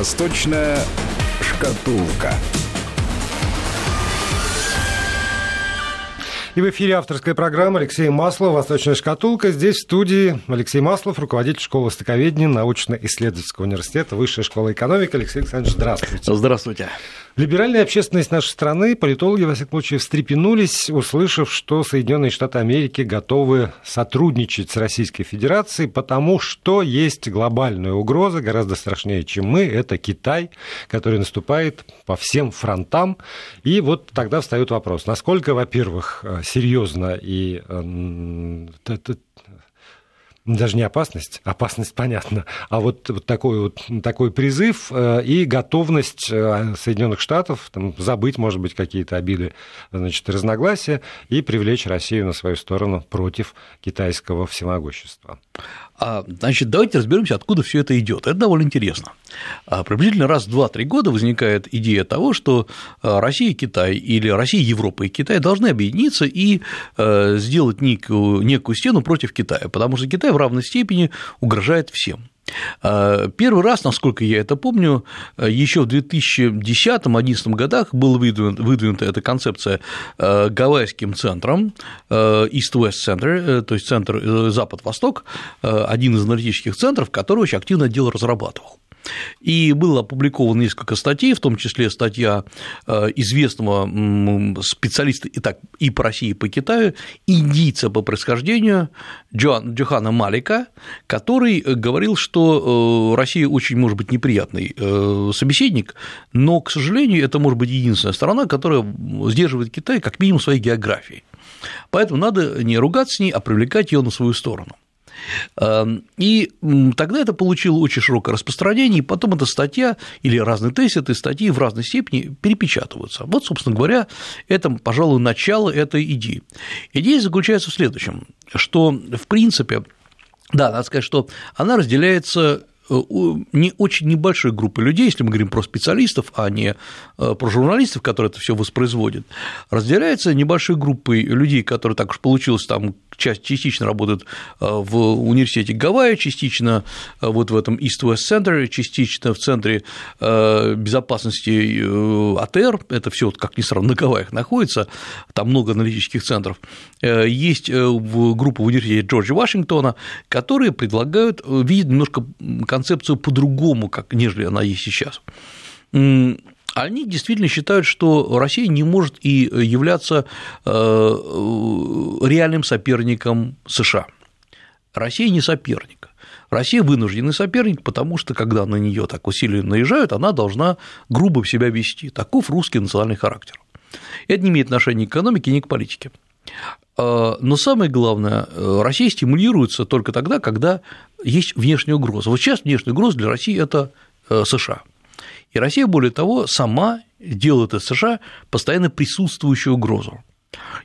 Восточная шкатулка. И в эфире авторская программа Алексея Маслова «Восточная шкатулка». Здесь в студии Алексей Маслов, руководитель школы востоковедения научно-исследовательского университета Высшая школа экономики. Алексей Александрович, здравствуйте. Здравствуйте. Либеральная общественность нашей страны, политологи, во всяком случае, встрепенулись, услышав, что Соединенные Штаты Америки готовы сотрудничать с Российской Федерацией, потому что есть глобальная угроза, гораздо страшнее, чем мы, это Китай, который наступает по всем фронтам. И вот тогда встает вопрос, насколько, во-первых, серьезно и даже не опасность, опасность понятно, а вот, вот такой вот такой призыв э, и готовность э, Соединенных Штатов там, забыть, может быть, какие-то обиды, значит, разногласия и привлечь Россию на свою сторону против китайского всемогущества. А, значит, давайте разберемся, откуда все это идет. Это довольно интересно. А, приблизительно раз в 2-3 года возникает идея того, что а, Россия и Китай или Россия, Европа и Китай должны объединиться и сделать некую, некую стену против Китая, потому что Китай в равной степени угрожает всем. А, первый раз, насколько я это помню, еще в 2010-2011 годах была выдвинута эта концепция а, Гавайским центром, а, East-West Center, э, то есть центр э, Запад-Восток, один из аналитических центров, который очень активно дело разрабатывал. И было опубликовано несколько статей, в том числе статья э, известного специалиста и, так, и по России, и по Китаю, индийца по происхождению Джоан, Джохана Малика, который говорил, что э, Россия очень может быть неприятный э, собеседник, но, к сожалению, это может быть единственная страна, которая сдерживает Китай как минимум своей географией. Поэтому надо не ругаться с ней, а привлекать ее на свою сторону. Эм, и тогда это получило очень широкое распространение, и потом эта статья или разные тезисы этой статьи в разной степени перепечатываются. Вот, собственно говоря, это, пожалуй, начало этой идеи. Идея заключается в следующем, что, в принципе, да, надо сказать, что она разделяется э, не очень небольшой группы людей, если мы говорим про специалистов, а не э, про журналистов, которые это все воспроизводят, разделяется небольшой группой людей, которые так уж получилось там частично работают э, в университете Гавайи, частично э, вот в этом East-West Center, частично в Центре э, безопасности АТР, это все, как ни странно, на Гавайях находится, там много аналитических центров, есть группа в университете Джорджа Вашингтона, которые предлагают видеть немножко концепцию по-другому, как нежели она есть сейчас они действительно считают, что Россия не может и являться э, реальным соперником США. Россия не соперник. Россия вынужденный соперник, потому что, когда на нее так усиленно наезжают, она должна грубо себя вести. Таков русский национальный характер. Это не имеет отношения ни к экономике, ни к политике. Э, но самое главное, э, Россия стимулируется только тогда, когда есть внешняя угроза. Вот сейчас внешняя угроза для России – это США. И Россия, более того, сама делает из США постоянно присутствующую угрозу.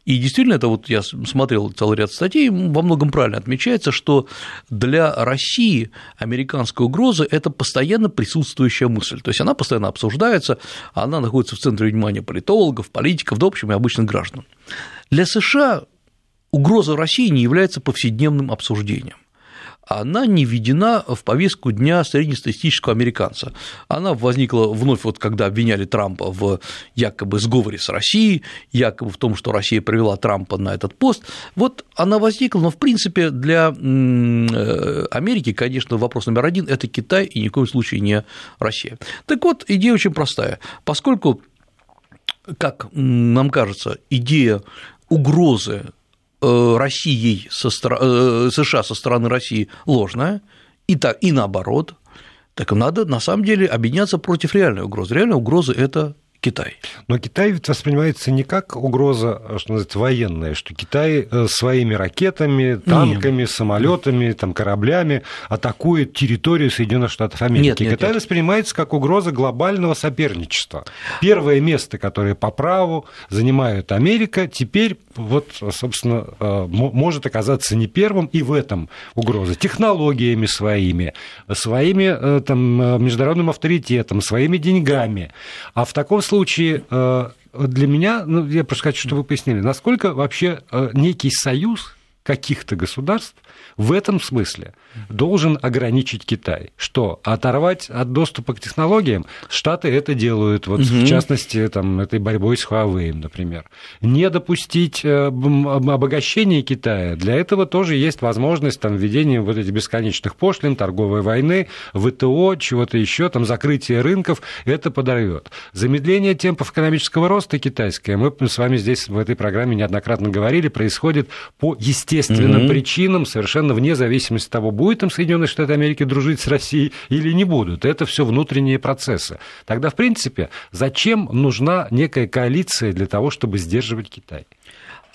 И действительно, это вот я смотрел целый ряд статей, во многом правильно отмечается, что для России американская угроза – это постоянно присутствующая мысль. То есть она постоянно обсуждается, она находится в центре внимания политологов, политиков, да, в общем, и обычных граждан. Для США угроза России не является повседневным обсуждением она не введена в повестку дня среднестатистического американца. Она возникла вновь, вот когда обвиняли Трампа в якобы сговоре с Россией, якобы в том, что Россия привела Трампа на этот пост. Вот она возникла, но в принципе для э, Америки, конечно, вопрос номер один – это Китай и ни в коем случае не Россия. Так вот, идея очень простая. Поскольку, как нам кажется, идея угрозы Россией со э, США со стороны России ложная, и, так, и наоборот, так надо на самом деле объединяться против реальной угрозы. Реальная угроза – это Китай. Но Китай ведь воспринимается не как угроза, что называется, военная, что Китай э, своими ракетами, танками, нет. самолетами, там, кораблями атакует территорию Соединенных Штатов Америки. Нет, нет, Китай нет. воспринимается как угроза глобального соперничества. Первое место, которое по праву занимает Америка, теперь вот, собственно, э, может оказаться не первым, и в этом угроза. Технологиями своими, своими э, там, международным авторитетом, своими деньгами. А в таком случае случае э, для меня, ну, я просто хочу, чтобы вы пояснили, насколько вообще э, некий союз каких-то государств в этом смысле должен ограничить Китай. Что? Оторвать от доступа к технологиям? Штаты это делают, вот, угу. в частности, там, этой борьбой с Huawei, например. Не допустить э, обогащения Китая. Для этого тоже есть возможность там, введения вот этих бесконечных пошлин, торговой войны, ВТО, чего-то еще, там, закрытие рынков. Это подорвет. Замедление темпов экономического роста китайское, мы с вами здесь в этой программе неоднократно говорили, происходит по естественным угу. причинам, совершенно вне зависимости от того, будет им Соединенные Штаты Америки дружить с Россией или не будут. Это все внутренние процессы. Тогда, в принципе, зачем нужна некая коалиция для того, чтобы сдерживать Китай?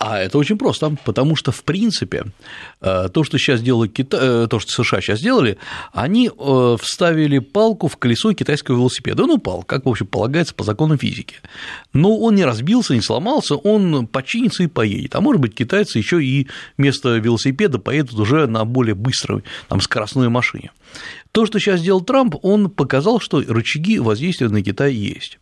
А это очень просто, потому что, в принципе, э, то, что сейчас делают Китай, э, то, что США сейчас сделали, они э, вставили палку в колесо китайского велосипеда. Ну, пал, как, в общем, полагается по законам физики. Но он не разбился, не сломался, он починится и поедет. А может быть, китайцы еще и вместо велосипеда поедут уже на более быстрой там, скоростной машине. То, что сейчас сделал Трамп, он показал, что рычаги воздействия на Китай есть.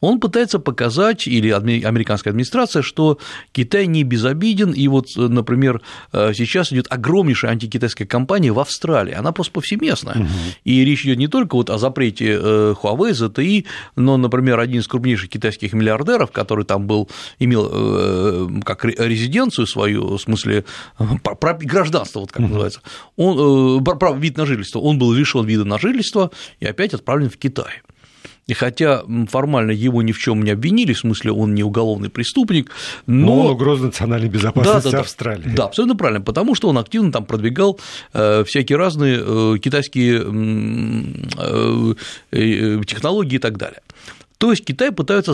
Он пытается показать, или американская администрация, что Китай не безобиден, и вот, например, э, сейчас идет огромнейшая антикитайская кампания в Австралии, она просто повсеместная, угу. и речь идет не только вот о запрете э, Huawei, ZTE, но, например, один из крупнейших китайских миллиардеров, который там был, имел э, как резиденцию свою, в смысле гражданство, вот как угу. называется, он, вид на жительство, он был лишен вида на жительство и опять отправлен в Китай. И хотя формально его ни в чем не обвинили, в смысле он не уголовный преступник, но, но он угроза национальной безопасности да, да, Австралии. Да, абсолютно правильно, потому что он активно там продвигал э, всякие разные э, китайские э, технологии и так далее. То есть Китай пытается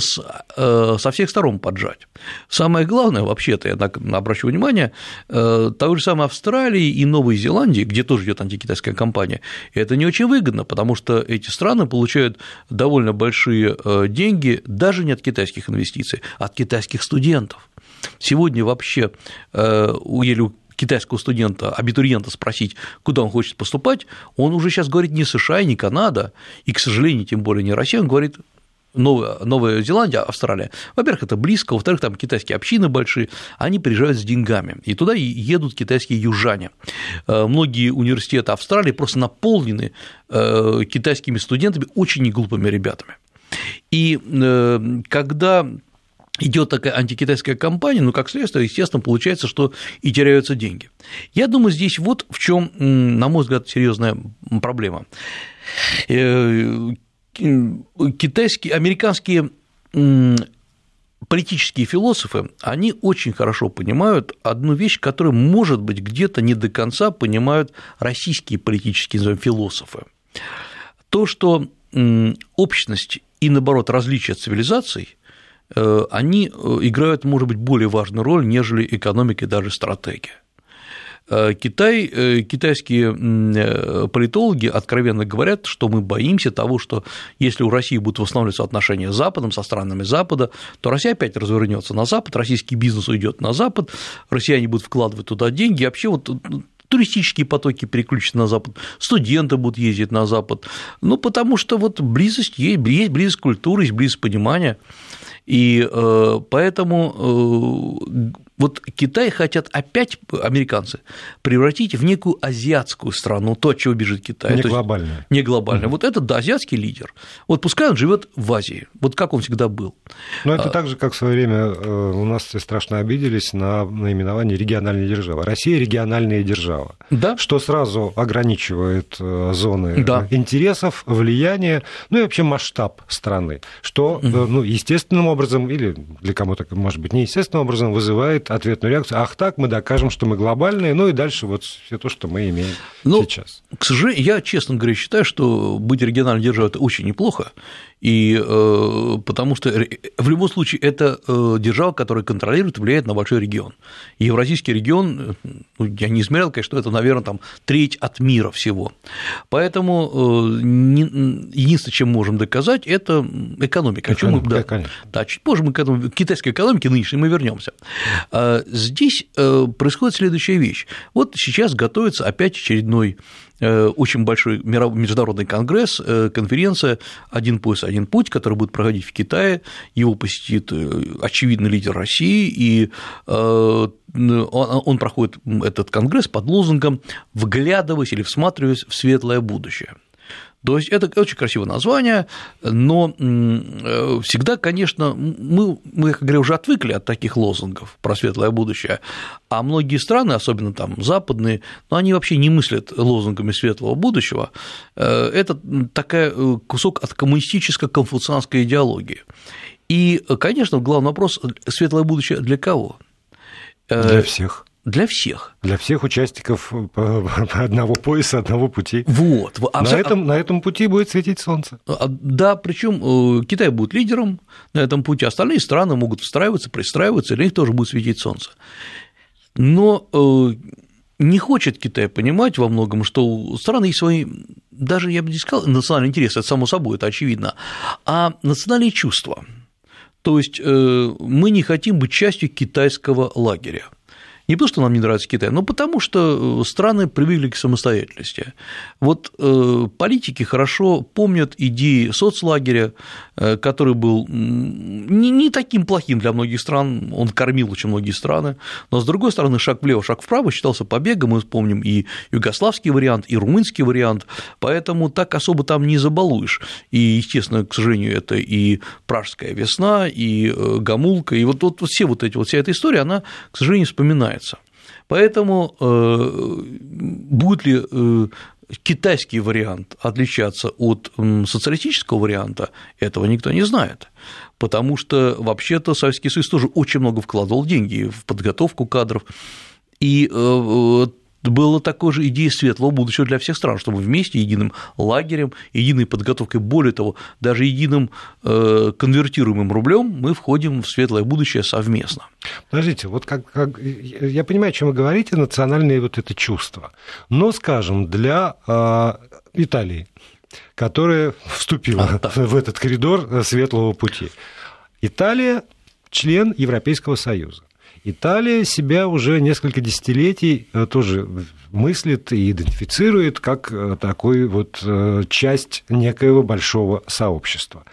э, со всех сторон поджать. Самое главное, вообще-то, я обращу внимание, э, той же самой Австралии и Новой Зеландии, где тоже идет антикитайская кампания, это не очень выгодно, потому что эти страны получают довольно большие э, деньги даже не от китайских инвестиций, а от китайских студентов. Сегодня вообще или китайского студента, абитуриента спросить, куда он хочет поступать, он уже сейчас говорит не США, не Канада, и, к сожалению, тем более не Россия, он говорит Новая, Новая Зеландия, Австралия, во-первых, это близко, во-вторых, там китайские общины большие, они приезжают с деньгами, и туда едут китайские южане. Э, многие университеты Австралии просто наполнены э, китайскими студентами, очень неглупыми ребятами. И э, когда идет такая антикитайская кампания, ну, как следствие, естественно, получается, что и теряются деньги. Я думаю, здесь вот в чем, на мой взгляд, серьезная проблема китайские, американские политические философы, они очень хорошо понимают одну вещь, которую, может быть, где-то не до конца понимают российские политические назовем, философы. То, что общность и, наоборот, различия цивилизаций, э, они э, играют, может быть, более важную роль, нежели экономика и даже стратегия. Э, Китай, э, китайские э, политологи откровенно говорят, что мы боимся того, что если у России будут восстанавливаться отношения с Западом, со странами Запада, то Россия опять развернется на Запад, российский бизнес уйдет на Запад, россияне будут вкладывать туда деньги, вообще вот туристические потоки переключатся на Запад, студенты будут ездить на Запад, ну, потому что вот близость есть, есть близость культуры, есть близость понимания, и поэтому вот Китай хотят опять, американцы, превратить в некую азиатскую страну, то, от чего бежит Китай. Не глобальную. Не глобальную. Угу. Вот это, да, азиатский лидер. Вот пускай он живет в Азии, вот как он всегда был. Но это а... так же, как в свое время э, у нас все страшно обиделись на наименование региональной державы. Россия региональная держава. Да. Что сразу ограничивает э, зоны да. интересов, влияния, ну и вообще масштаб страны, что, угу. ну, естественным образом, или для кого-то, может быть, неестественным образом вызывает вызывает ответную реакцию. Ах так, мы докажем, что мы глобальные, ну и дальше вот все то, что мы имеем ну, сейчас. К сожалению, я, честно говоря, считаю, что быть региональной державой – это очень неплохо, и э, потому что в любом случае это э, держава, которая контролирует, влияет на большой регион. И Евразийский регион, э, ну, я не измерял, конечно, это, наверное, там треть от мира всего. Поэтому единственное, чем можем доказать, это экономика. О чем мы, да, да, чуть позже мы к этому, к китайской экономике нынешней мы вернемся. Здесь происходит следующая вещь. Вот сейчас готовится опять очередной очень большой международный конгресс, конференция «Один пояс, один путь», который будет проходить в Китае. Его посетит очевидный лидер России, и он проходит этот конгресс под лозунгом «Вглядываясь или всматриваясь в светлое будущее». То есть это очень красивое название, но э, всегда, конечно, мы, мы, как говорю, уже отвыкли от таких лозунгов про светлое будущее, а многие страны, особенно там западные, ну, они вообще не мыслят лозунгами светлого будущего. Э, это такой э, кусок от коммунистическо-конфуцианской идеологии. И, конечно, главный вопрос – светлое будущее для кого? Для всех для всех. Для всех участников одного пояса, одного пути. Вот. А на, этом, на этом пути будет светить солнце. А, да, причем э, Китай будет лидером на этом пути, остальные страны могут встраиваться, пристраиваться, для них тоже будет светить солнце. Но э, не хочет Китай понимать во многом, что у страны есть свои, даже я бы не сказал, национальные интересы, это само собой, это очевидно, а национальные чувства. То есть э, мы не хотим быть частью китайского лагеря. Не потому, что нам не нравится Китай, но потому, что э, страны привыкли к самостоятельности. Вот э, политики хорошо помнят идеи соцлагеря, э, который был не, не таким плохим для многих стран, он кормил очень многие страны, но, с другой стороны, шаг влево, шаг вправо считался побегом, мы помним и югославский вариант, и румынский вариант, поэтому так особо там не забалуешь. И, естественно, к сожалению, это и пражская весна, и гамулка, и вот, вот, вот все вот эти, вот вся эта история, она, к сожалению, вспоминается начинается. Поэтому э, будет ли э, китайский вариант отличаться от социалистического варианта, этого никто не знает. Потому что вообще-то Советский Союз тоже очень много вкладывал деньги в подготовку кадров. И э, было такой же идея светлого будущего для всех стран, чтобы вместе единым лагерем, единой подготовкой, более того, даже единым э, конвертируемым рублем мы входим в светлое будущее совместно. Подождите, вот как, как я понимаю, о чем вы говорите, национальное вот это чувство, но, скажем, для э, Италии, которая вступила а, да. в этот коридор светлого пути, Италия член Европейского Союза. Италия себя уже несколько десятилетий э, тоже мыслит и идентифицирует как э, такой вот э, часть некоего большого сообщества.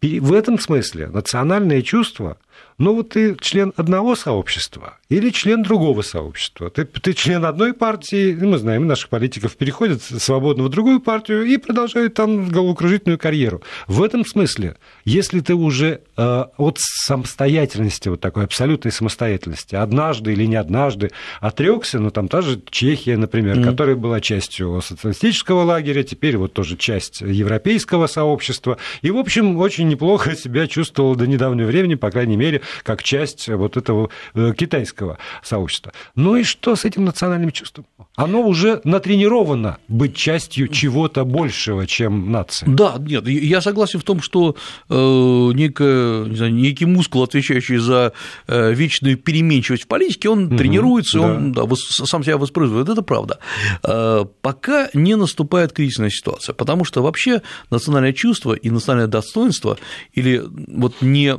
В этом смысле национальное чувство – ну вот ты член одного сообщества или член другого сообщества. Ты, ты член одной партии, мы знаем, наших политиков переходят свободно в другую партию и продолжают там головокружительную карьеру. В этом смысле, если ты уже э, от самостоятельности, вот такой абсолютной самостоятельности, однажды или не однажды отрекся, ну там та же Чехия, например, mm. которая была частью социалистического лагеря, теперь вот тоже часть европейского сообщества, и, в общем, очень неплохо себя чувствовал до недавнего времени, по крайней мере, как часть вот этого э, китайского сообщества. Ну и что с этим национальным чувством? Оно уже натренировано быть частью чего-то большего, чем нация. Да, нет, я согласен в том, что э, некое, не знаю, некий мускул, отвечающий за э, вечную переменчивость в политике, он угу, тренируется, да. он да, сам себя воспроизводит, это правда. Пока не наступает кризисная ситуация, потому что вообще национальное чувство и национальное достоинство или вот не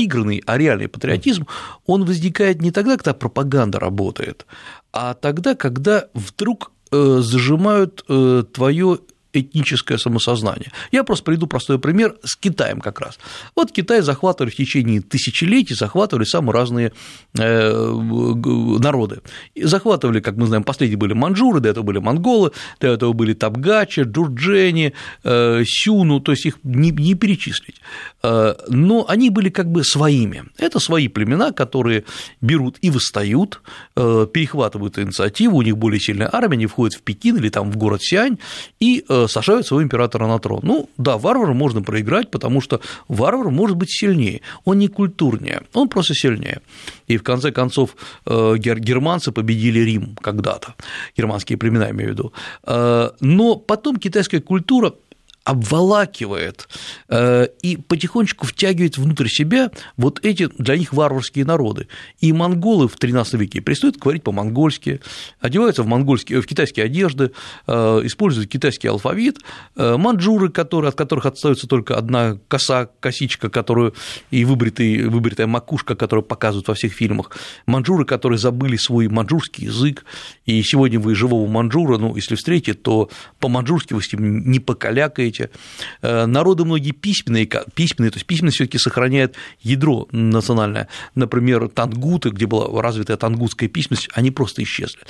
наигранный, а реальный патриотизм, он возникает не тогда, когда пропаганда работает, а тогда, когда вдруг э, зажимают э, твое этническое самосознание. Я просто приведу простой пример с Китаем как раз. Вот Китай захватывали в течение тысячелетий, захватывали самые разные э, народы. захватывали, как мы знаем, последние были манжуры, до этого были монголы, до этого были табгачи, джурджени, э, сюну, то есть их не, не перечислить. Э, но они были как бы своими. Это свои племена, которые берут и восстают, перехватывают инициативу, у них более сильная армия, они входят в Пекин или там в город Сиань и сажают своего императора на трон. Ну да, варвару можно проиграть, потому что варвар может быть сильнее, он не культурнее, он просто сильнее. И в конце концов э, германцы победили Рим когда-то, германские племена, имею в виду. Э, но потом китайская культура обволакивает э, и потихонечку втягивает внутрь себя вот эти для них варварские народы. И монголы в XIII веке перестают говорить по-монгольски, одеваются в, монгольские, в китайские одежды, э, используют китайский алфавит, э, манджуры, которые, от которых остается только одна коса, косичка, которую и выбритый, выбритая макушка, которую показывают во всех фильмах, манджуры, которые забыли свой манджурский язык, и сегодня вы живого манджура, ну, если встретите, то по-манджурски вы с ним не покалякаете, говорите, э, народы многие письменные, письменные, то есть письменность все таки сохраняет ядро национальное. Например, тангуты, где была развитая тангутская письменность, они просто исчезли.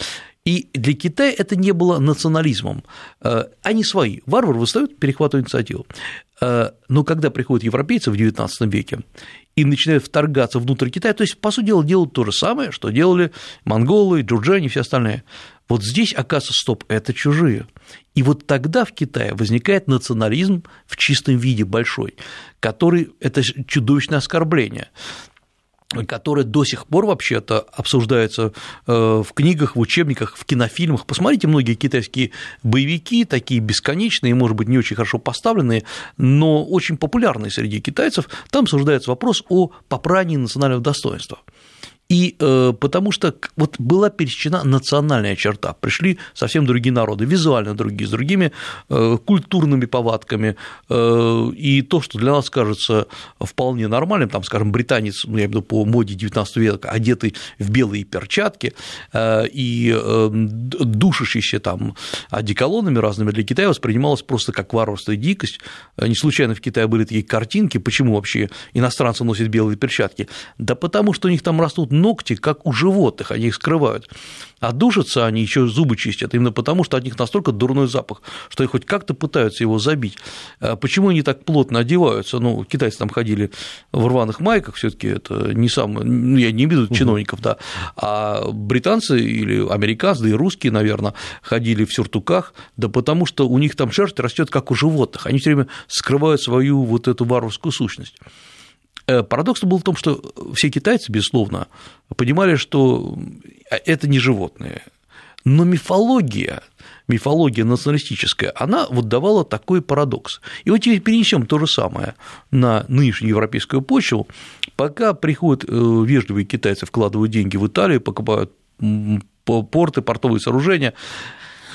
И для Китая это не было национализмом. Э, они свои. Варвар выстают, перехватывают инициативу. Э, но когда приходят европейцы в XIX веке и начинают вторгаться внутрь Китая, то есть, по сути дела, делают то же самое, что делали монголы, джурджане и все остальные. Вот здесь, оказывается, стоп, это чужие. И вот тогда в Китае возникает национализм в чистом виде большой, который – это чудовищное оскорбление которое до сих пор вообще-то обсуждается э, в книгах, в учебниках, в кинофильмах. Посмотрите многие китайские боевики, такие бесконечные, может быть, не очень хорошо поставленные, но очень популярные среди китайцев. Там обсуждается вопрос о попрании национального достоинства. И э, потому что вот была пересечена национальная черта, пришли совсем другие народы, визуально другие, с другими э, культурными повадками, э, и то, что для нас кажется вполне нормальным, там, скажем, британец, ну, я имею в виду по моде 19 века, одетый в белые перчатки э, и э, душащийся там одеколонами разными для Китая воспринималось просто как варварство и дикость. Не случайно в Китае были такие картинки, почему вообще иностранцы носят белые перчатки? Да потому что у них там растут ногти, как у животных, они их скрывают. А душатся они, еще зубы чистят, именно потому, что от них настолько дурной запах, что их хоть как-то пытаются его забить. А почему они так плотно одеваются? Ну, китайцы там ходили в рваных майках, все таки это не самое, ну, я не имею в виду чиновников, да, а британцы или американцы, да и русские, наверное, ходили в сюртуках, да потому что у них там шерсть растет как у животных, они все время скрывают свою вот эту варварскую сущность. Э, парадокс был в том, что все китайцы, безусловно, понимали, что это не животные, но мифология, мифология националистическая, она вот давала такой парадокс. И вот теперь перенесем то же самое на нынешнюю европейскую почву. Пока приходят э, вежливые китайцы, вкладывают деньги в Италию, покупают порты, портовые сооружения,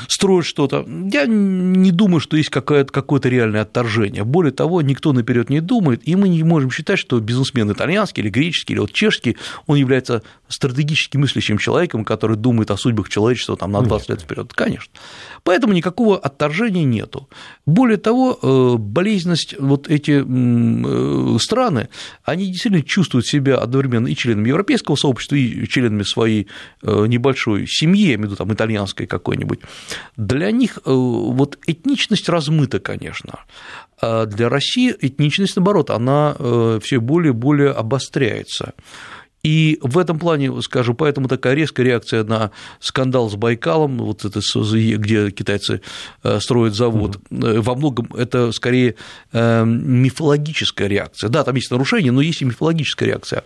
строят что-то. Я не думаю, что есть какое-то реальное отторжение. Более того, никто наперед не думает, и мы не можем считать, что бизнесмен итальянский или греческий или вот чешский, он является стратегически мыслящим человеком, который думает о судьбах человечества там, на 20 лет вперед. Конечно. Поэтому никакого отторжения нету. Более того, э, болезненность, вот эти э, страны, они действительно чувствуют себя одновременно и членами европейского сообщества, и членами своей э, небольшой семьи, я имею в виду там итальянской какой-нибудь. Для них вот этничность размыта, конечно. А для России этничность, наоборот, она все более и более обостряется. И в этом плане, скажу, поэтому такая резкая реакция на скандал с Байкалом, вот это, где китайцы э, строят завод, угу. во многом это скорее э, мифологическая реакция. Да, там есть нарушения, но есть и мифологическая реакция.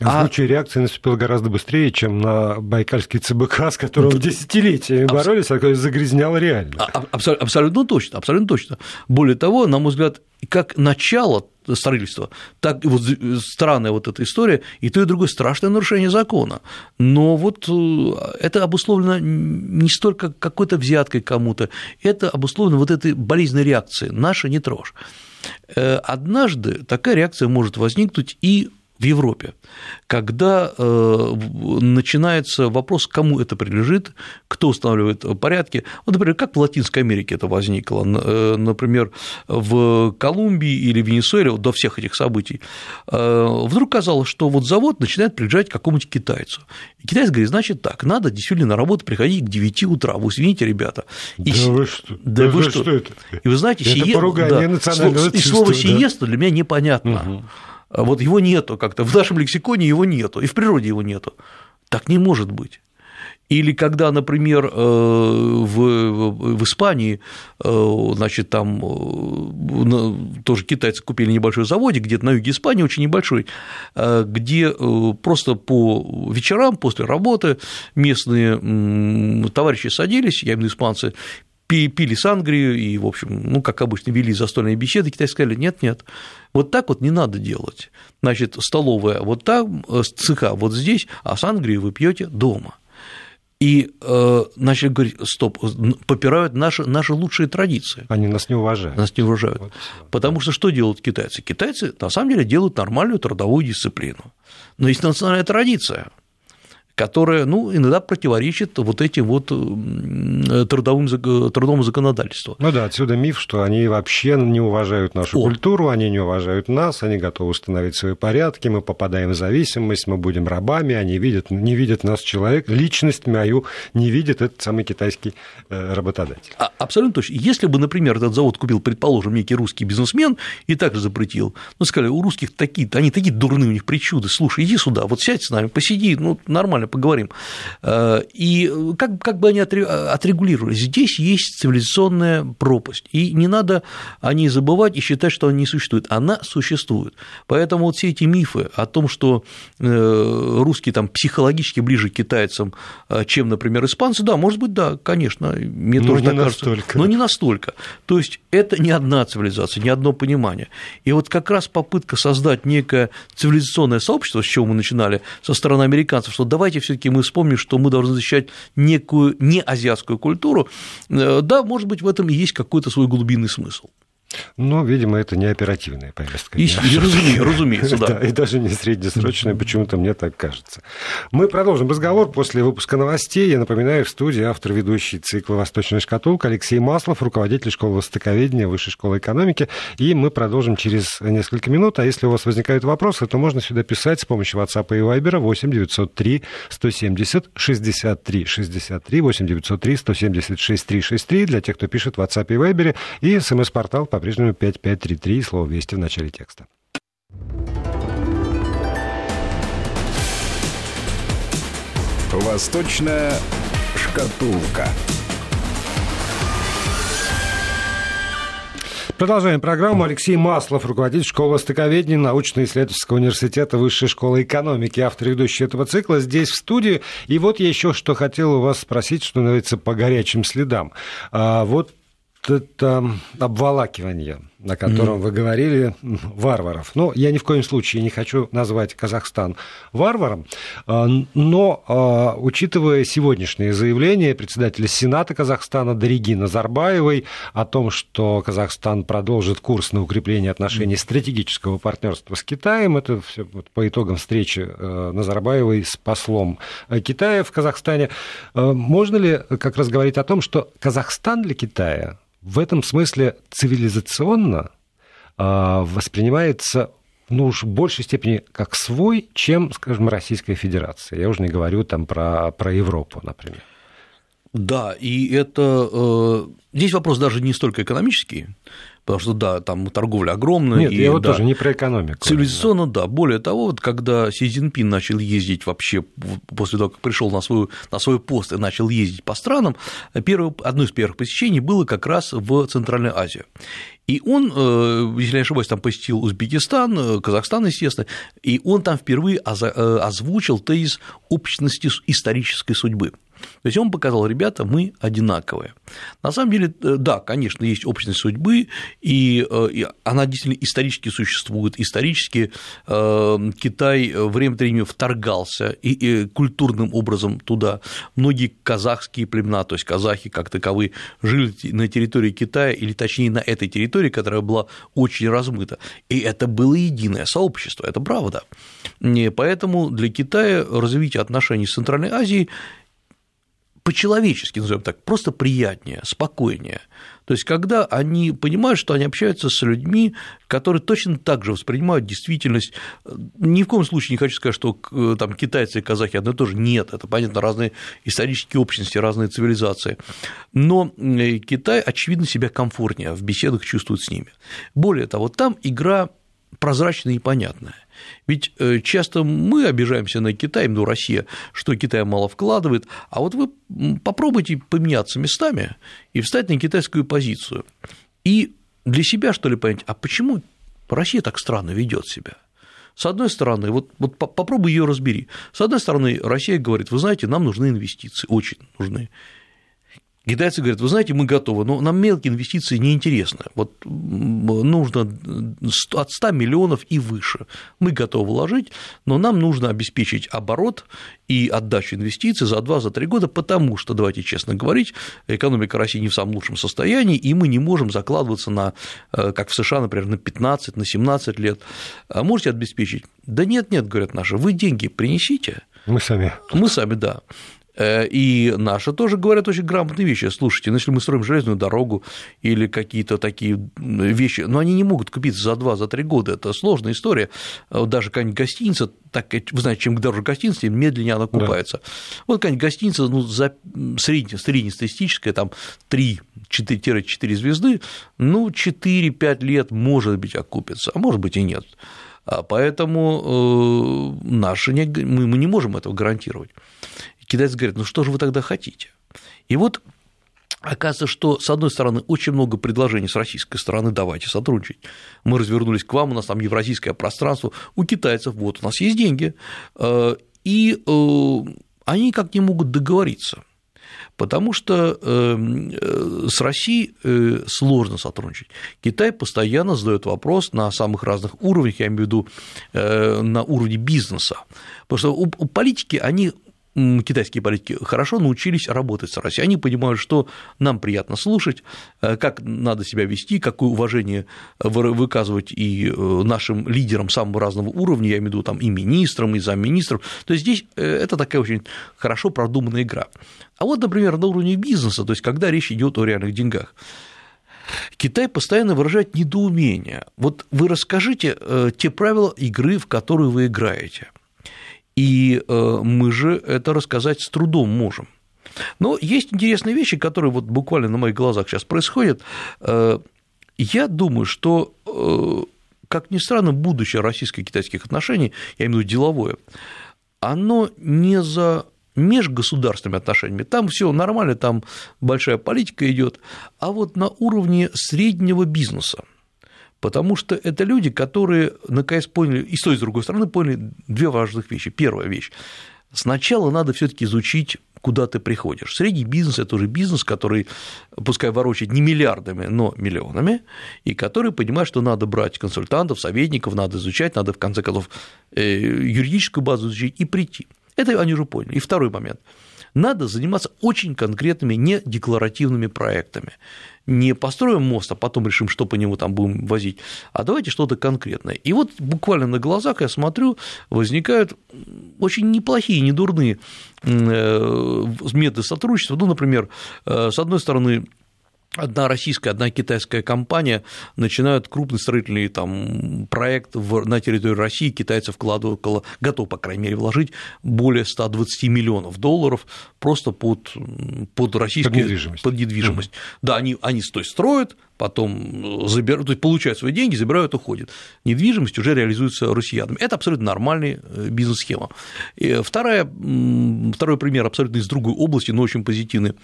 В а... случае реакция наступила гораздо быстрее, чем на байкальский ЦБК, с которым десятилетиями Абс... боролись, а загрязнял реально. А, абсолютно, абсолютно точно, абсолютно точно. Более того, на мой взгляд, как начало строительства, так и вот странная вот эта история, и то, и другое страшное нарушение закона. Но вот э, это обусловлено не столько какой-то взяткой кому-то, это обусловлено вот этой болезненной реакцией «наша не трожь». Э, однажды такая реакция может возникнуть и в Европе, когда э, начинается вопрос, кому это принадлежит, кто устанавливает порядки. Вот, например, как в Латинской Америке это возникло, э, например, в Колумбии или Венесуэле, вот до всех этих событий, э, вдруг казалось, что вот завод начинает принадлежать какому-нибудь китайцу. И китайец говорит, значит так, надо действительно на работу приходить к 9 утра, вы извините, ребята. И... Да вы что? Да, да вы что? что это? И вы знаете, это сие... да, и слово «сиеста» для меня непонятно. Угу. А вот его нету как-то, в нашем лексиконе его нету, и в природе его нету. Так не может быть. Или когда, например, э, в, в Испании, э, значит, там э, тоже китайцы купили небольшой заводик, где-то на юге Испании, очень небольшой, где просто по вечерам после работы местные товарищи садились, я имею в виду испанцы, пили сангрию и, в общем, ну, как обычно, вели застольные беседы, китайцы сказали, нет, нет, вот так вот не надо делать. Значит, столовая вот там, э, цеха вот здесь, а сангрию вы пьете дома. И э, начали говорить, стоп, попирают наши, наши лучшие традиции. Они нас не уважают. Нас не уважают. Вот, Потому что что делают китайцы? Китайцы на самом деле делают нормальную трудовую дисциплину. Но есть национальная традиция – которая, ну, иногда противоречит вот этим вот трудовым, трудовому законодательству. Ну да, отсюда миф, что они вообще не уважают нашу О. культуру, они не уважают нас, они готовы установить свои порядки, мы попадаем в зависимость, мы будем рабами, они видят, не видят нас человек, личность мою не видит этот самый китайский э, работодатель. А, абсолютно точно. Если бы, например, этот завод купил, предположим, некий русский бизнесмен и также запретил, ну, сказали, у русских такие, они такие дурные, у них причуды, слушай, иди сюда, вот сядь с нами, посиди, ну, нормально поговорим. Э, и как, как бы они отрегулировали? Здесь есть цивилизационная пропасть, и не надо о ней забывать и считать, что она не существует. Она существует. Поэтому вот все эти мифы о том, что э, русские там психологически ближе к китайцам, э, чем, например, испанцы, да, может быть, да, конечно, мне но тоже так кажется, но не настолько. То есть это не одна цивилизация, не одно понимание. И вот как раз попытка создать некое цивилизационное сообщество, с чего мы начинали, со стороны американцев, что давайте давайте все-таки мы вспомним, что мы должны защищать некую неазиатскую культуру, э, да, может быть, в этом и есть какой-то свой глубинный смысл. Но, видимо, это не оперативная повестка. И, и разумеется, разумеется, да. да. И даже не среднесрочная, почему-то мне так кажется. Мы продолжим разговор после выпуска новостей. Я напоминаю, в студии автор ведущий цикла «Восточная шкатулка» Алексей Маслов, руководитель школы востоковедения Высшей школы экономики. И мы продолжим через несколько минут. А если у вас возникают вопросы, то можно сюда писать с помощью WhatsApp и Viber 8 903 170 63 63 8 903 170 63 63 для тех, кто пишет в WhatsApp и Viber и смс-портал по по-прежнему 5533 слово «Вести» в начале текста. Восточная шкатулка. Продолжаем программу. Алексей Маслов, руководитель школы востоковедения научно-исследовательского университета Высшей школы экономики, автор ведущий этого цикла, здесь в студии. И вот я еще что хотел у вас спросить, что называется, по горячим следам. А, вот это обволакивание, о котором mm. вы говорили, варваров. Но я ни в коем случае не хочу назвать Казахстан варваром, а, но а, учитывая сегодняшнее заявление председателя Сената Казахстана Дариги Назарбаевой о том, что Казахстан продолжит курс на укрепление отношений стратегического партнерства с Китаем, это все по итогам встречи э, Назарбаевой с послом Китая в Казахстане, можно ли как раз говорить о том, что Казахстан для Китая в этом смысле цивилизационно а, воспринимается ну уж в большей степени как свой, чем, скажем, Российская Федерация. Я уже не говорю там про, про Европу, например. Да, и это э, здесь вопрос даже не столько экономический, потому что, да, там торговля огромная. Нет, и, я вот да, тоже не про экономику. Цивилизационно, да. Более того, вот когда Си Цзиньпин начал ездить вообще, после того, как пришел на, свою, на свой пост и начал ездить по странам, первое, одно из первых посещений было как раз в Центральной Азии. И он, э, если не ошибаюсь, там посетил Узбекистан, э, Казахстан, естественно, и он там впервые э, озвучил тезис общности исторической судьбы. То есть он показал, ребята, мы одинаковые. На самом деле, э, да, конечно, есть общность судьбы, и, э, она действительно исторически существует. Исторически э, Китай время от времени вторгался и культурным образом туда. Многие казахские племена, то есть казахи как таковые, жили на территории Китая, или точнее на этой территории, которая была очень размыта. И это было единое сообщество, это правда. И поэтому для Китая развитие отношений с Центральной Азией по-человечески, назовем так, просто приятнее, спокойнее. То есть, когда они понимают, что они общаются с людьми, которые точно так же воспринимают действительность, ни в коем случае не хочу сказать, что э, там китайцы и казахи одно и то же, нет, это, понятно, разные исторические общности, разные цивилизации, но э, Китай, очевидно, себя комфортнее в беседах чувствует с ними. Более того, там игра прозрачная и понятная. Ведь э, часто мы обижаемся на Китай, ну, Россия, что Китай мало вкладывает, а вот вы попробуйте поменяться местами и встать на китайскую позицию. И для себя, что ли, понять, а почему Россия так странно ведет себя? С одной стороны, вот, вот попробуй ее разбери. С одной стороны, Россия говорит, вы знаете, нам нужны инвестиции, очень нужны. Китайцы говорят, вы знаете, мы готовы, но нам мелкие инвестиции неинтересны. Вот нужно от 100 миллионов и выше. Мы готовы вложить, но нам нужно обеспечить оборот и отдачу инвестиций за 2-3 года, потому что, давайте честно говорить, экономика России не в самом лучшем состоянии, и мы не можем закладываться на, э, как в США, например, на 15, на 17 лет. А можете обеспечить? Да нет, нет, говорят наши, вы деньги принесите. Мы сами. Мы сами, да. Э, и наши тоже говорят очень грамотные вещи. Слушайте, ну если мы строим железную дорогу или какие-то такие вещи, но они не могут купиться за 2-3 года, это сложная история. Даже какая-нибудь гостиница, так, вы знаете, чем дороже гостиница, тем медленнее она окупается. Да. Вот какая-нибудь гостиница, ну, за средне, среднестатистическая, там 3-4 звезды, ну, 4-5 лет, может быть, окупится, а может быть и нет. А поэтому э, наши мы не можем этого гарантировать. Китайцы говорят, ну что же вы тогда хотите? И вот Оказывается, что, с одной стороны, очень много предложений с российской стороны, давайте сотрудничать. Мы развернулись к вам, у нас там евразийское пространство, у китайцев вот у нас есть деньги, э, и э, они как не могут договориться, потому что э, с Россией сложно сотрудничать. Китай постоянно задает вопрос на самых разных уровнях, я имею в виду на уровне бизнеса, потому что у политики они китайские политики хорошо научились работать с Россией. Они понимают, что нам приятно слушать, э, как надо себя вести, какое уважение выказывать и э, нашим лидерам самого разного уровня, я имею в виду там и министрам, и замминистров. То есть здесь э, это такая очень хорошо продуманная игра. А вот, например, на уровне бизнеса, то есть когда речь идет о реальных деньгах, Китай постоянно выражает недоумение. Вот вы расскажите те правила игры, в которые вы играете. И э, мы же это рассказать с трудом можем. Но есть интересные вещи, которые вот буквально на моих глазах сейчас происходят. Э, я думаю, что, э, как ни странно, будущее российско-китайских отношений, я имею в виду деловое, оно не за межгосударственными отношениями, там все нормально, там большая политика идет, а вот на уровне среднего бизнеса потому что это люди, которые наконец поняли, и с той и с другой стороны поняли две важных вещи. Первая вещь. Сначала надо все таки изучить, куда ты приходишь. Средний бизнес – это уже бизнес, который, пускай ворочает не миллиардами, но миллионами, и который понимает, что надо брать консультантов, советников, надо изучать, надо, в конце концов, э, юридическую базу изучить и прийти. Это они уже поняли. И второй момент. Надо заниматься очень конкретными, не декларативными проектами не построим мост, а потом решим, что по нему там будем возить, а давайте что-то конкретное. И вот буквально на глазах я смотрю, возникают очень неплохие, недурные э, методы сотрудничества. Ну, например, э, с одной стороны, одна российская, одна китайская компания начинают крупный строительный там, проект на территории России, китайцы вкладывают около, готовы, по крайней мере, вложить более 120 миллионов долларов просто под, под российскую под недвижимость. Под недвижимость. Mm-hmm. Да, они, они то есть, строят, потом забирают, то есть получают свои деньги, забирают, уходят. Недвижимость уже реализуется россиянами. Это абсолютно нормальная э, бизнес-схема. Вторая, второй пример абсолютно из другой области, но очень позитивный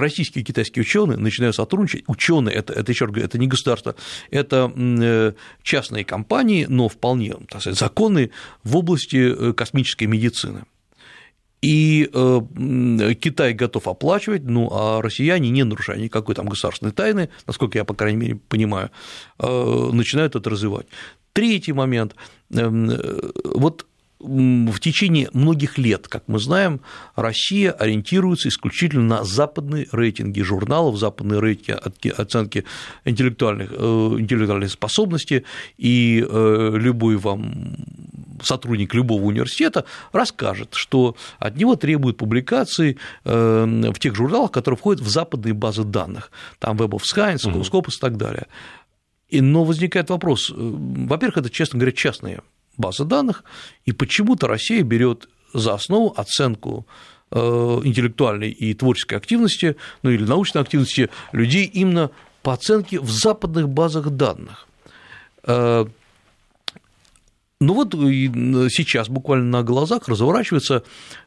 российские и китайские ученые начинают сотрудничать, ученые, это, это еще раз говорю, это не государство, это э, частные компании, но вполне так сказать, законные в области э, космической медицины. И э, Китай готов оплачивать, ну а россияне, не нарушая никакой там государственной тайны, насколько я, по крайней мере, понимаю, начинают это развивать. Третий момент. Эм, вот в течение многих лет, как мы знаем, Россия ориентируется исключительно на западные рейтинги журналов, западные рейтинги оценки интеллектуальных, э, интеллектуальной способности, и э, любой вам сотрудник любого университета расскажет, что от него требуют публикации э, в тех журналах, которые входят в западные базы данных, там Web of Science, Scopus и так далее. Но возникает вопрос, во-первых, это, честно говоря, частные база данных, и почему-то Россия берет за основу оценку э, интеллектуальной и творческой активности, ну или научной активности людей именно по оценке в западных базах данных. Э, ну вот сейчас буквально на глазах разворачивается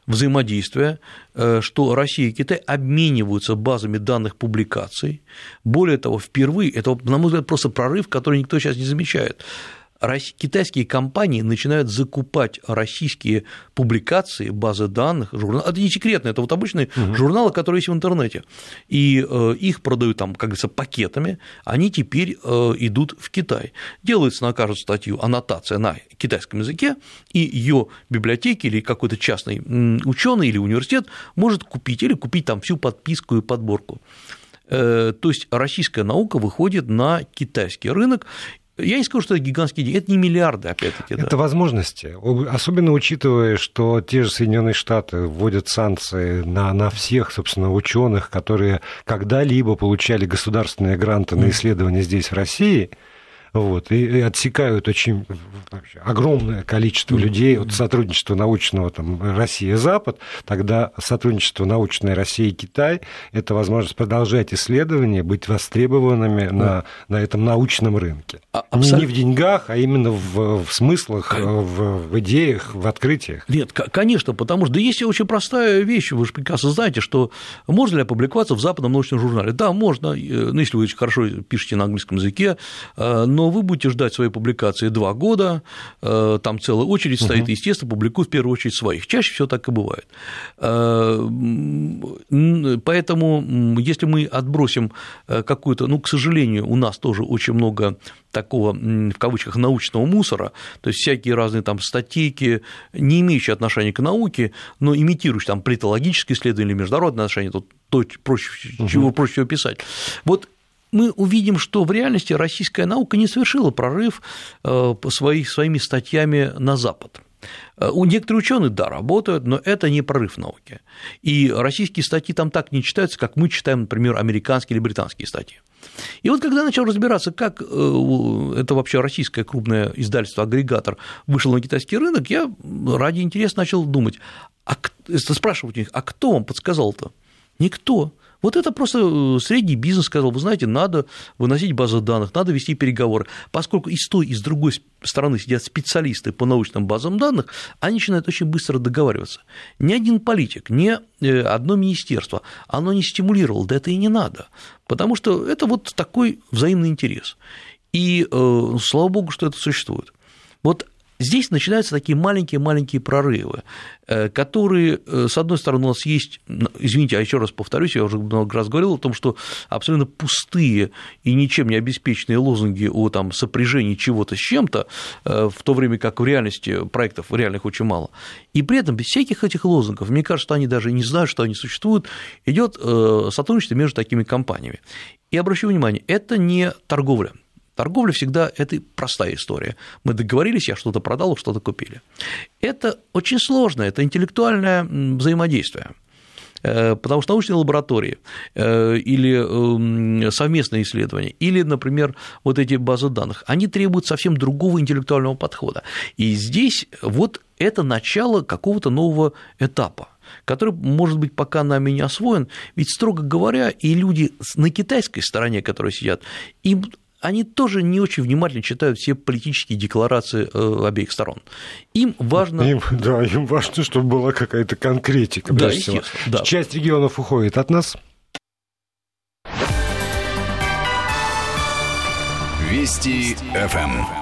взаимодействие, э, что Россия и Китай обмениваются базами данных публикаций. Более того, впервые, это, на мой взгляд, просто прорыв, который никто сейчас не замечает. Китайские компании начинают закупать российские публикации, базы данных, журналы. Это не секретно, это вот обычные угу. журналы, которые есть в интернете. И э, их продают там, как говорится, пакетами, они теперь э, идут в Китай. Делается на каждую статью аннотация на китайском языке, и ее библиотеки или какой-то частный ученый или университет может купить или купить там всю подписку и подборку. Э, то есть российская наука выходит на китайский рынок, я не скажу, что это гигантские деньги, это не миллиарды, опять-таки. Это да. возможности. Особенно учитывая, что те же Соединенные Штаты вводят санкции на, на всех, собственно, ученых, которые когда-либо получали государственные гранты на исследования здесь, в России – вот, и, и отсекают очень огромное количество людей от сотрудничества научного там, Россия-Запад, тогда сотрудничество научное Россия-Китай – это возможность продолжать исследования, быть востребованными на, на этом научном рынке. А, не, не в деньгах, а именно в, в смыслах, в, в идеях, в открытиях. Нет, конечно, потому что да есть очень простая вещь, вы же прекрасно знаете, что можно ли опубликоваться в западном научном журнале? Да, можно, э, ну, если вы очень хорошо пишете на английском языке, э, но вы будете ждать своей публикации два года, э, там целая очередь стоит, угу. естественно, публикуют в первую очередь своих. Чаще всего так и бывает. Э, поэтому, если мы отбросим э, какую-то, ну, к сожалению, у нас тоже очень много такого, в кавычках, научного мусора, то есть всякие разные там статейки, не имеющие отношения к науке, но имитирующие там политологические исследования или международные отношения, тут то проще, угу. чего проще всего писать. Вот мы увидим, что в реальности российская наука не совершила прорыв э, своими статьями на Запад. Э, у некоторых ученых, да, работают, но это не прорыв науки. И российские статьи там так не читаются, как мы читаем, например, американские или британские статьи. И вот когда начал разбираться, как э, это вообще российское крупное издательство-агрегатор вышло на китайский рынок, я ради интереса начал думать, а, спрашивать у них, а кто вам подсказал-то? Никто. Вот это просто э, средний бизнес сказал, вы знаете, надо выносить базы данных, надо вести переговоры. Поскольку и с той, и с другой стороны сидят специалисты по научным базам данных, они начинают очень быстро договариваться. Ни один политик, ни э, одно министерство, оно не стимулировало, да это и не надо, потому что это вот такой взаимный интерес. И э, слава богу, что это существует. Вот Здесь начинаются такие маленькие-маленькие прорывы, э, которые, э, с одной стороны, у нас есть, извините, а еще раз повторюсь, я уже много раз говорил о том, что абсолютно пустые и ничем не обеспеченные лозунги о там, сопряжении чего-то с чем-то, э, в то время как в реальности проектов реальных очень мало. И при этом без всяких этих лозунгов, мне кажется, они даже не знают, что они существуют, идет сотрудничество между такими компаниями. И обращу внимание, это не торговля, Торговля всегда – это простая история. Мы договорились, я что-то продал, что-то купили. Это очень сложно, это интеллектуальное взаимодействие э, потому что научные лаборатории э, или эм, совместные исследования, или, например, вот эти базы данных, они требуют совсем другого интеллектуального подхода. И здесь вот это начало какого-то нового этапа который, может быть, пока нами не освоен, ведь, строго говоря, и люди на китайской стороне, которые сидят, им они тоже не очень внимательно читают все политические декларации э, обеих сторон. Им важно... Им, да, им важно, чтобы была какая-то конкретика. Да, всего. Да. Часть регионов уходит от нас. Вести ФМ.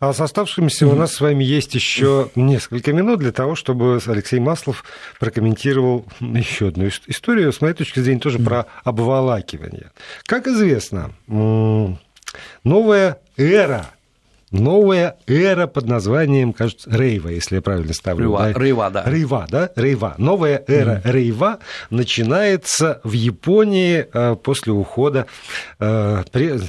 А с оставшимися у нас с вами есть еще несколько минут для того, чтобы Алексей Маслов прокомментировал еще одну историю, с моей точки зрения, тоже про обволакивание. Как известно, новая эра новая эра под названием, кажется, Рейва, если я правильно ставлю. Рейва, да? Рейва, да. Рейва, да, Рейва. Новая эра mm-hmm. Рейва начинается в Японии э, после ухода э,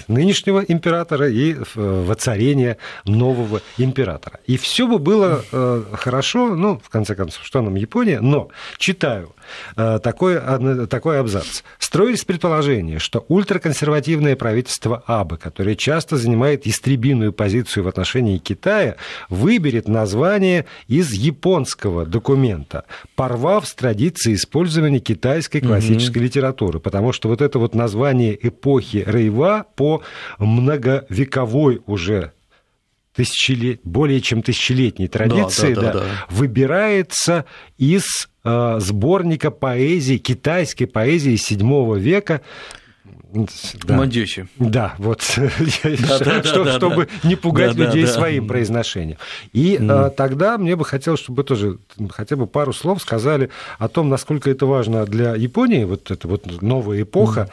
нынешнего императора и воцарения нового императора. И все бы было э, хорошо, ну, в конце концов, что нам Япония, но читаю такой, такой абзац. Строились предположения, что ультраконсервативное правительство Абы, которое часто занимает истребиную позицию позицию в отношении Китая, выберет название из японского документа, порвав с традицией использования китайской классической угу. литературы, потому что вот это вот название эпохи Рейва по многовековой уже тысячелет... более чем тысячелетней традиции да, да, да, да. выбирается из э, сборника поэзии, китайской поэзии VII века да. Мадюси. Да, вот, чтобы не пугать людей своим произношением. И а, тогда мне бы хотелось, чтобы тоже хотя бы пару слов сказали о том, насколько это важно для Японии, вот эта вот новая эпоха,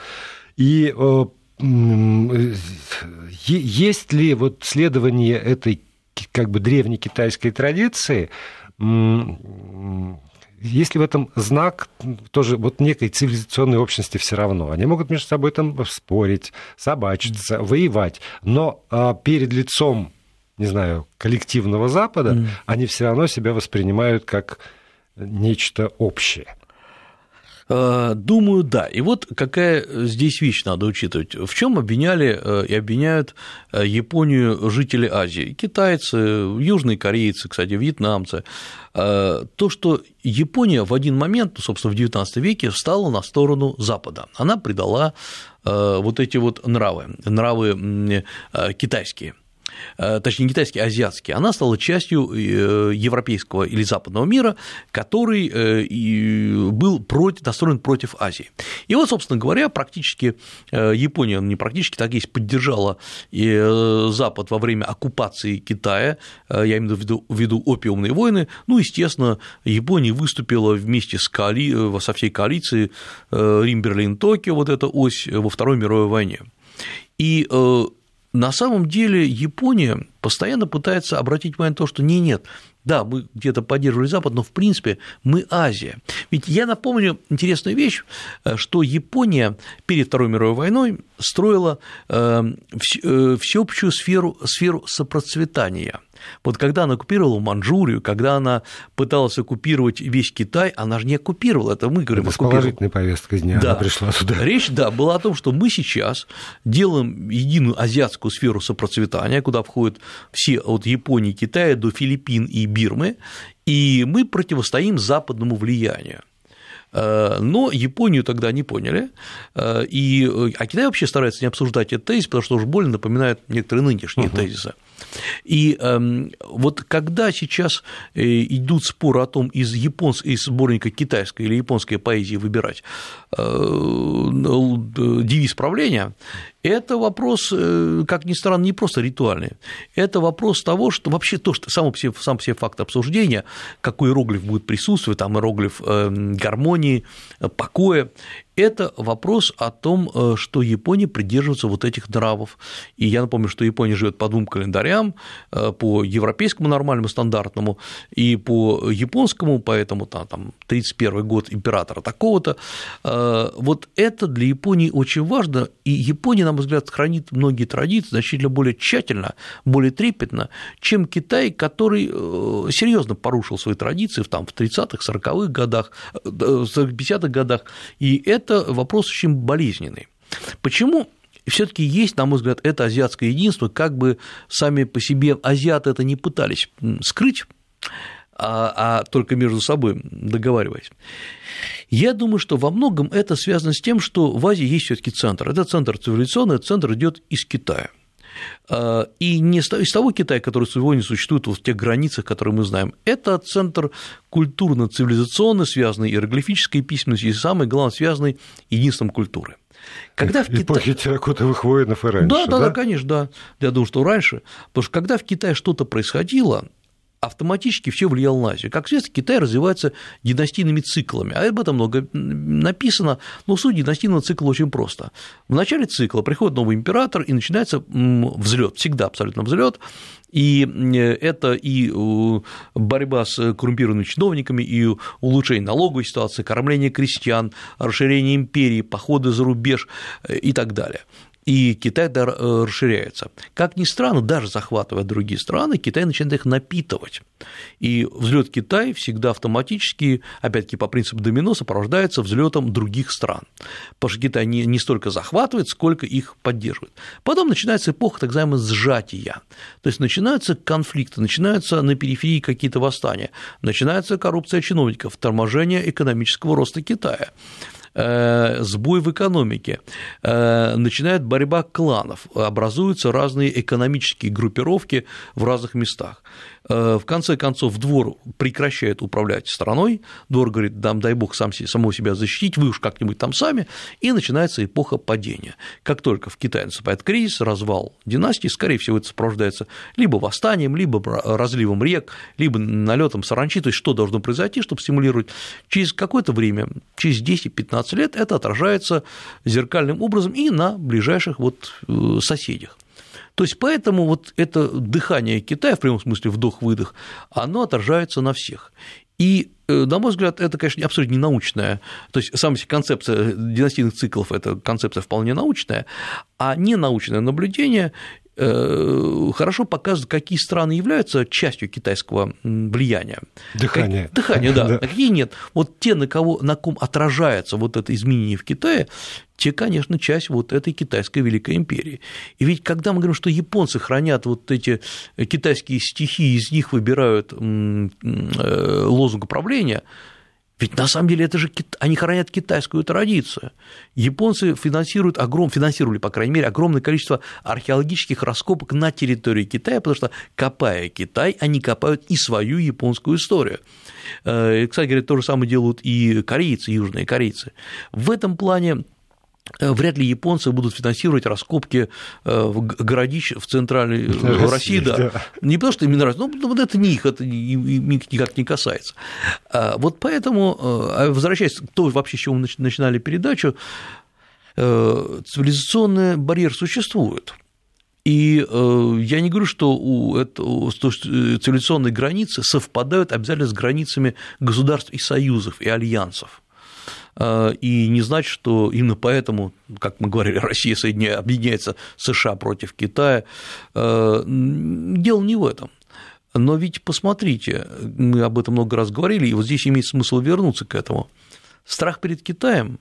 и э, есть ли вот следование этой как бы древней китайской традиции есть ли в этом знак тоже вот некой цивилизационной общности все равно? Они могут между собой там спорить, собачиться, воевать, но а, перед лицом, не знаю, коллективного Запада mm. они все равно себя воспринимают как нечто общее. Э, думаю, да. И вот какая здесь вещь надо учитывать. В чем обвиняли э, и обвиняют э, Японию жители Азии? Китайцы, южные корейцы, кстати, вьетнамцы. То, что Япония в один момент, ну, собственно, в XIX веке встала на сторону Запада. Она предала вот эти вот нравы, нравы китайские – точнее, не китайский, а азиатский, она стала частью э, европейского или западного мира, который э, был против, настроен против Азии. И вот, собственно говоря, практически Япония, не практически, так есть, поддержала Запад во время оккупации Китая, я имею в виду, в виду опиумные войны, ну, естественно, Япония выступила вместе с коали... со всей коалицией Рим, Берлин, Токио, вот эта ось во Второй мировой войне. И на самом деле Япония постоянно пытается обратить внимание на то, что не, нет, да, мы где-то поддерживали Запад, но в принципе мы Азия. Ведь я напомню интересную вещь, э, что Япония перед Второй мировой войной строила э, э, всеобщую сферу, сферу сопроцветания. Вот когда она оккупировала Манчжурию, когда она пыталась оккупировать весь Китай, она же не оккупировала, это мы говорим. Это с положительной повесткой дня да. она пришла туда. Речь, да, была о том, что мы сейчас делаем единую азиатскую сферу сопроцветания, куда входят все от Японии, Китая до Филиппин и Бирмы, и мы противостоим западному влиянию. Э, но Японию тогда не поняли, э, и, а Китай вообще старается не обсуждать этот тезис, потому что уж больно напоминает некоторые нынешние угу. тезисы. И э, вот когда сейчас э, идут споры о том, из, японс... из сборника китайской или японской поэзии выбирать э, девиз правления, это вопрос, э, как ни странно, не просто ритуальный. Это вопрос того, что вообще то, что сам все, сам все факт обсуждения, какой иероглиф будет присутствовать, там иероглиф эм, гармонии, покоя, это вопрос о том, э, что Япония придерживается вот этих нравов. И я напомню, что Япония живет по двум календарям, э, по европейскому нормальному стандартному и по японскому, поэтому там, там 31 год императора такого-то. Э, вот это для Японии очень важно, и Япония, на мой взгляд, хранит многие традиции значительно более тщательно, более трепетно, чем Китай, который серьезно порушил свои традиции там, в 30-х, 40-х годах, 50-х годах, и это это вопрос очень болезненный. Почему все-таки есть, на мой взгляд, это азиатское единство, как бы сами по себе азиаты это не пытались скрыть, а, а только между собой договариваясь. Я думаю, что во многом это связано с тем, что в Азии есть все-таки центр. Это центр цивилизационный, центр идет из Китая. А, и не из того Китая, который сегодня существует в тех границах, которые мы знаем. Это центр культурно-цивилизационный, связанный иероглифической письменностью и, самое главное, связанный единством культуры. Когда в Эпохи Кита... терракотовых воинов и раньше, да, да, да, конечно, да. Я думаю, что раньше. Потому что когда в Китае что-то происходило, автоматически все влияло на Азию. Как известно, Китай развивается династийными циклами, а об этом много написано, но суть династийного цикла очень просто. В начале цикла приходит новый император, и начинается взлет, всегда абсолютно взлет, и это и борьба с коррумпированными чиновниками, и улучшение налоговой ситуации, кормление крестьян, расширение империи, походы за рубеж э, и так далее и Китай расширяется. Как ни странно, даже захватывая другие страны, Китай начинает их напитывать. И взлет Китая всегда автоматически, опять-таки по принципу домино, сопровождается взлетом других стран. Потому что Китай не, не столько захватывает, сколько их поддерживает. Потом начинается эпоха так называемого сжатия. То есть начинаются конфликты, начинаются на периферии какие-то восстания, начинается коррупция чиновников, торможение экономического роста Китая. Сбой в экономике, начинает борьба кланов, образуются разные экономические группировки в разных местах. Э, в конце концов двор прекращает управлять страной, двор говорит, дам, дай бог сам, самого себя защитить, вы уж как-нибудь там сами, и начинается эпоха падения. Как только в Китае наступает кризис, развал династии, скорее всего, это сопровождается либо восстанием, либо разливом рек, либо налетом саранчи, то есть что должно произойти, чтобы стимулировать. Через какое-то время, через 10-15 лет это отражается зеркальным образом и на ближайших вот э, соседях. То есть поэтому вот это дыхание Китая, в прямом смысле вдох-выдох, оно отражается на всех. И, э, на мой взгляд, это, конечно, абсолютно не научная, то есть сама концепция династийных циклов – это концепция вполне научная, а ненаучное наблюдение Э, хорошо показывает, какие страны являются частью китайского влияния. Дыхание. Как, дыхание, да, а какие нет. Вот те, на, кого, на ком отражается вот это изменение в Китае, те, конечно, часть вот этой китайской Великой империи. И ведь когда мы говорим, что японцы хранят вот эти китайские стихи, из них выбирают э, лозунг управления, ведь на самом деле это же они хранят китайскую традицию. Японцы финансируют огром, финансировали, по крайней мере, огромное количество археологических раскопок на территории Китая, потому что, копая Китай, они копают и свою японскую историю. Э, кстати говоря, то же самое делают и корейцы, южные корейцы. В этом плане вряд ли японцы будут финансировать раскопки э, в городищ в центральной России, э, России да. да. Не потому, что им не нравится, но вот это не их, это никак не касается. А вот поэтому, а возвращаясь к тому, вообще, с чего мы начинали передачу, цивилизационный барьер существует. И я не говорю, что у этого, цивилизационные границы совпадают обязательно с границами государств и союзов, и альянсов. А, и не значит, что именно поэтому, как мы говорили, Россия соединяет, объединяется США против Китая. А, дело не в этом. Но ведь посмотрите, мы об этом много раз говорили, и вот здесь имеет смысл вернуться к этому. Страх перед Китаем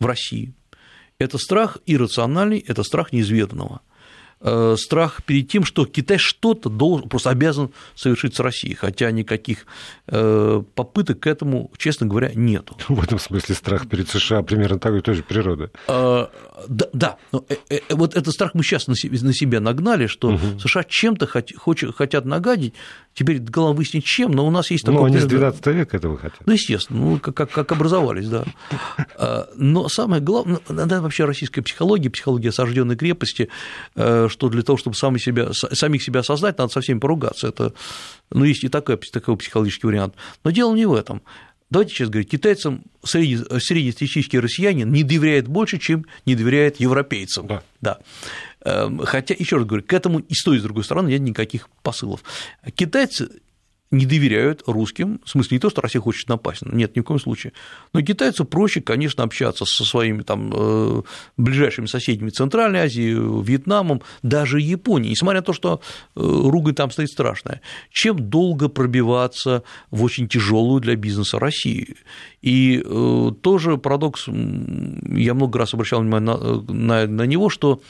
в России – это страх иррациональный, это страх неизведанного. Э, страх перед тем, что Китай что-то должен, просто обязан совершить с Россией, хотя никаких э, попыток к этому, честно говоря, нету. В этом смысле страх перед США примерно такой той же природы. Э, да, да, вот этот страх мы сейчас на себя нагнали, что угу. США чем-то хотят нагадить, теперь главное выяснить, чем, но у нас есть такой... Ну, они с 12 века этого хотят. Ну, естественно, ну, как, как, как образовались, да. Но самое главное, ну, да, вообще российская психология, психология осажденной крепости, что для того, чтобы сами себя, самих себя создать, надо со всеми поругаться. Это, ну, есть и такой, такой психологический вариант. Но дело не в этом. Давайте сейчас говорить, китайцам среднестатистический россиянин не доверяет больше, чем не доверяет европейцам. Да. да. Эм, хотя, еще раз говорю, к этому и с той, и с другой стороны нет никаких посылов. Китайцы не доверяют русским, в смысле не то, что Россия хочет напасть, нет, ни в коем случае, но китайцу проще, конечно, общаться со своими там э, ближайшими соседями Центральной Азии, Вьетнамом, даже Японией, несмотря на то, что э, ругань там стоит страшная, чем долго пробиваться в очень тяжелую для бизнеса Россию. И э, тоже парадокс, я много раз обращал внимание на, на, на него, что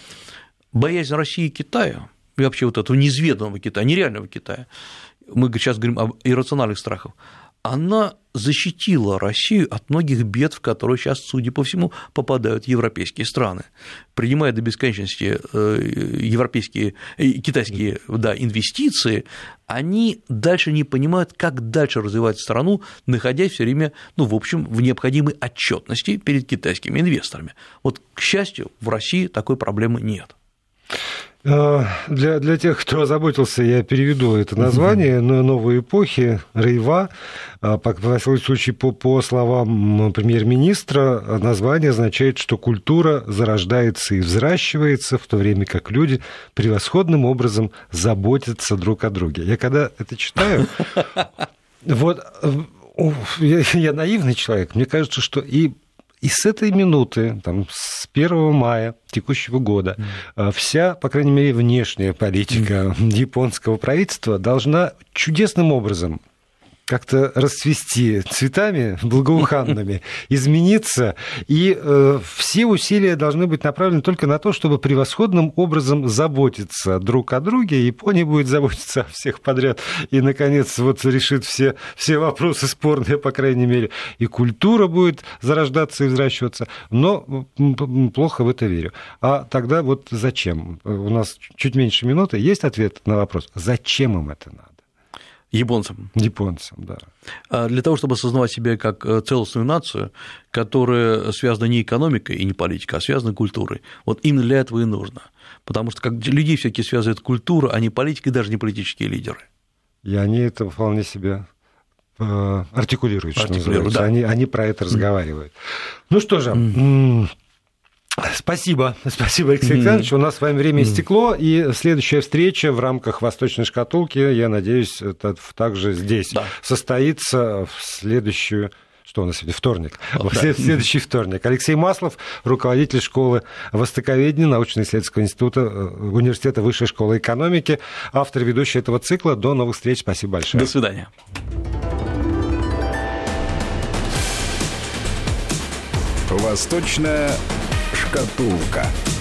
боязнь России и Китая, и вообще вот этого неизведанного Китая, нереального Китая, мы сейчас говорим об иррациональных страхах, она защитила Россию от многих бед, в которые сейчас, судя по всему, попадают европейские страны. Принимая до бесконечности э, европейские, э, китайские да, инвестиции, они дальше не понимают, как дальше развивать страну, находясь все время, ну, в общем, в необходимой отчетности перед китайскими инвесторами. Вот, к счастью, в России такой проблемы нет. Э, для, для тех, кто озаботился, я переведу это название uh «Новой эпохи», «Рейва». По, по случаю, по, по словам премьер-министра, название означает, что культура зарождается и взращивается, в то время как люди превосходным образом заботятся друг о друге. Я когда это читаю, вот э, я, я наивный человек, мне кажется, что и и с этой минуты, там, с 1 мая текущего года, mm. вся, по крайней мере, внешняя политика mm. японского правительства должна чудесным образом как-то расцвести цветами благоуханными, измениться, и э, все усилия должны быть направлены только на то, чтобы превосходным образом заботиться друг о друге. Япония будет заботиться о всех подряд и, наконец, вот решит все, все вопросы спорные, по крайней мере, и культура будет зарождаться и взращиваться, но плохо в это верю. А тогда вот зачем? У нас чуть меньше минуты. Есть ответ на вопрос, зачем им это надо? Японцам. Японцам, да. А для того, чтобы осознавать себя как э, целостную нацию, которая связана не экономикой и не политикой, а связана культурой. Вот именно для этого и нужно. Потому что как людей все-таки связывает культура, а не политика и даже не политические лидеры. И они это вполне себе э, артикулируют, что называется. Да. Они, они про это разговаривают. Mm. Ну что же, mm. Спасибо, спасибо, Алексей mm-hmm. Александрович. У нас с вами время истекло, и следующая встреча в рамках Восточной шкатулки, я надеюсь, это также здесь да. состоится в следующую что у нас сегодня? Вторник. В следующий вторник. Алексей Маслов, руководитель школы Востоковедения научно-исследовательского института э, Университета Высшей школы экономики, автор и ведущий этого цикла. До новых встреч. Спасибо большое. До свидания. Восточная шкатулка.